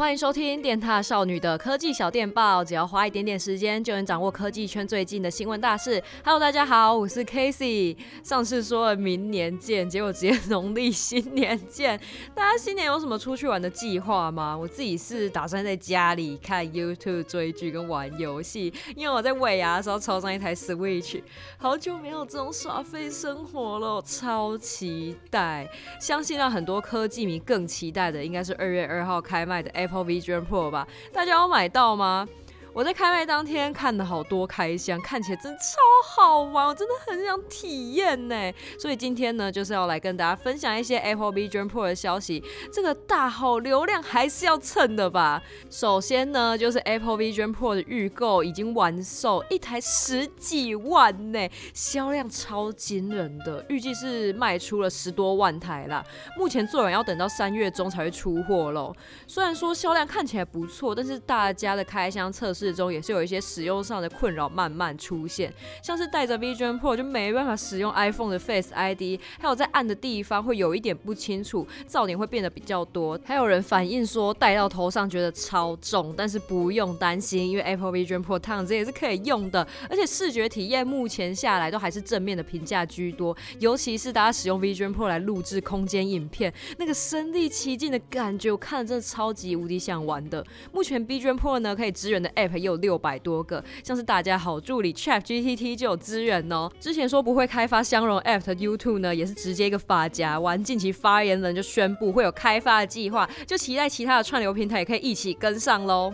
欢迎收听电踏少女的科技小电报，只要花一点点时间，就能掌握科技圈最近的新闻大事。Hello，大家好，我是 Casey。上次说了明年见，结果直接农历新年见。大家新年有什么出去玩的计划吗？我自己是打算在家里看 YouTube 追剧跟玩游戏，因为我在尾牙的时候抽上一台 Switch，好久没有这种耍废生活了，超期待。相信让很多科技迷更期待的，应该是二月二号开卖的 F。Apple Vision Pro 吧，大家有买到吗？我在开卖当天看了好多开箱，看起来真的超好玩，我真的很想体验呢。所以今天呢，就是要来跟大家分享一些 Apple Vision Pro 的消息。这个大号流量还是要蹭的吧？首先呢，就是 Apple Vision Pro 的预购已经完售，一台十几万呢，销量超惊人的，预计是卖出了十多万台啦。目前做人要等到三月中才会出货喽。虽然说销量看起来不错，但是大家的开箱测试。中也是有一些使用上的困扰慢慢出现，像是带着 Vision Pro 就没办法使用 iPhone 的 Face ID，还有在暗的地方会有一点不清楚，噪点会变得比较多。还有人反映说戴到头上觉得超重，但是不用担心，因为 Apple Vision Pro 躺着也是可以用的，而且视觉体验目前下来都还是正面的评价居多，尤其是大家使用 Vision Pro 来录制空间影片，那个身临其境的感觉，我看了真的超级无敌想玩的。目前 Vision Pro 呢可以支援的 App 也有六百多个，像是大家好助理 ChatGPT 就有资源哦。之前说不会开发相容 App 的 YouTube 呢，也是直接一个发夹完。近期发言人就宣布会有开发的计划，就期待其他的串流平台也可以一起跟上喽。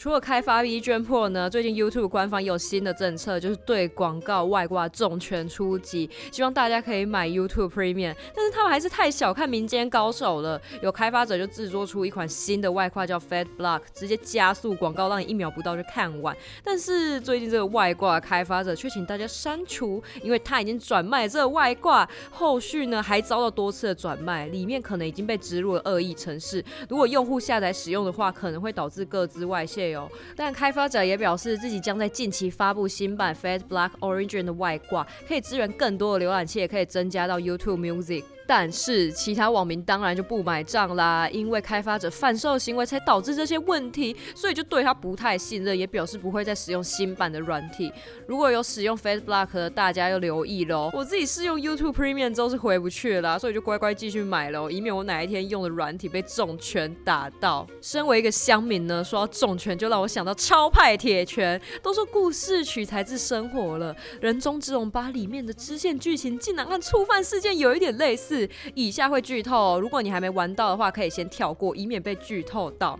除了开发 V 卷破呢，最近 YouTube 官方有新的政策，就是对广告外挂重拳出击，希望大家可以买 YouTube Premium。但是他们还是太小看民间高手了，有开发者就制作出一款新的外挂叫 Fat Block，直接加速广告，让你一秒不到就看完。但是最近这个外挂开发者却请大家删除，因为他已经转卖这个外挂，后续呢还遭到多次的转卖，里面可能已经被植入了恶意程式，如果用户下载使用的话，可能会导致个资外泄。但开发者也表示，自己将在近期发布新版 fad Black Origin 的外挂，可以支援更多的浏览器，也可以增加到 YouTube Music。但是其他网民当然就不买账啦，因为开发者贩售行为才导致这些问题，所以就对他不太信任，也表示不会再使用新版的软体。如果有使用 Face Block 的，大家要留意喽。我自己试用 YouTube Premium 之后是回不去了啦，所以就乖乖继续买喽，以免我哪一天用的软体被重拳打到。身为一个乡民呢，说到重拳就让我想到超派铁拳。都说故事取材自生活了，人中之龙吧里面的支线剧情竟然和触犯事件有一点类似。以下会剧透，如果你还没玩到的话，可以先跳过，以免被剧透到。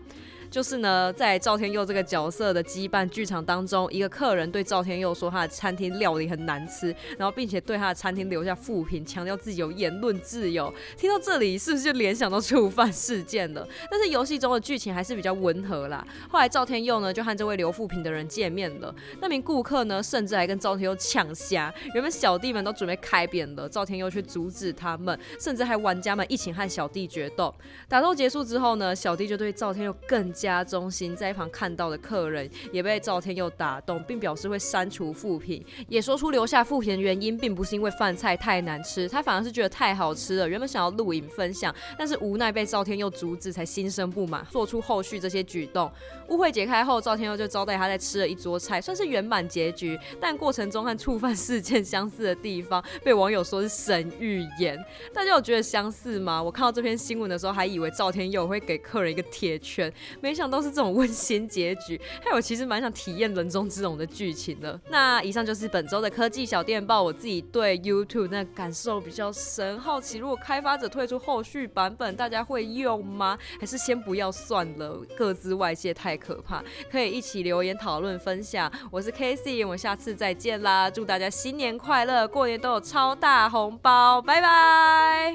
就是呢，在赵天佑这个角色的羁绊剧场当中，一个客人对赵天佑说他的餐厅料理很难吃，然后并且对他的餐厅留下负评，强调自己有言论自由。听到这里，是不是就联想到触犯事件了？但是游戏中的剧情还是比较温和啦。后来赵天佑呢就和这位留负评的人见面了，那名顾客呢甚至还跟赵天佑抢虾。原本小弟们都准备开扁了，赵天佑却阻止他们，甚至还玩家们一起和小弟决斗。打斗结束之后呢，小弟就对赵天佑更。家中心在一旁看到的客人也被赵天佑打动，并表示会删除负评，也说出留下负评的原因，并不是因为饭菜太难吃，他反而是觉得太好吃了。原本想要录影分享，但是无奈被赵天佑阻止，才心生不满，做出后续这些举动。误会解开后，赵天佑就招待他在吃了一桌菜，算是圆满结局。但过程中和触犯事件相似的地方，被网友说是神预言。大家有觉得相似吗？我看到这篇新闻的时候，还以为赵天佑会给客人一个铁拳。没没想到是这种温馨结局，还有我其实蛮想体验人中之龙的剧情的。那以上就是本周的科技小电报，我自己对 YouTube 那感受比较深，好奇如果开发者推出后续版本，大家会用吗？还是先不要算了，各自外泄太可怕。可以一起留言讨论分享。我是 Casey，我们下次再见啦！祝大家新年快乐，过年都有超大红包，拜拜。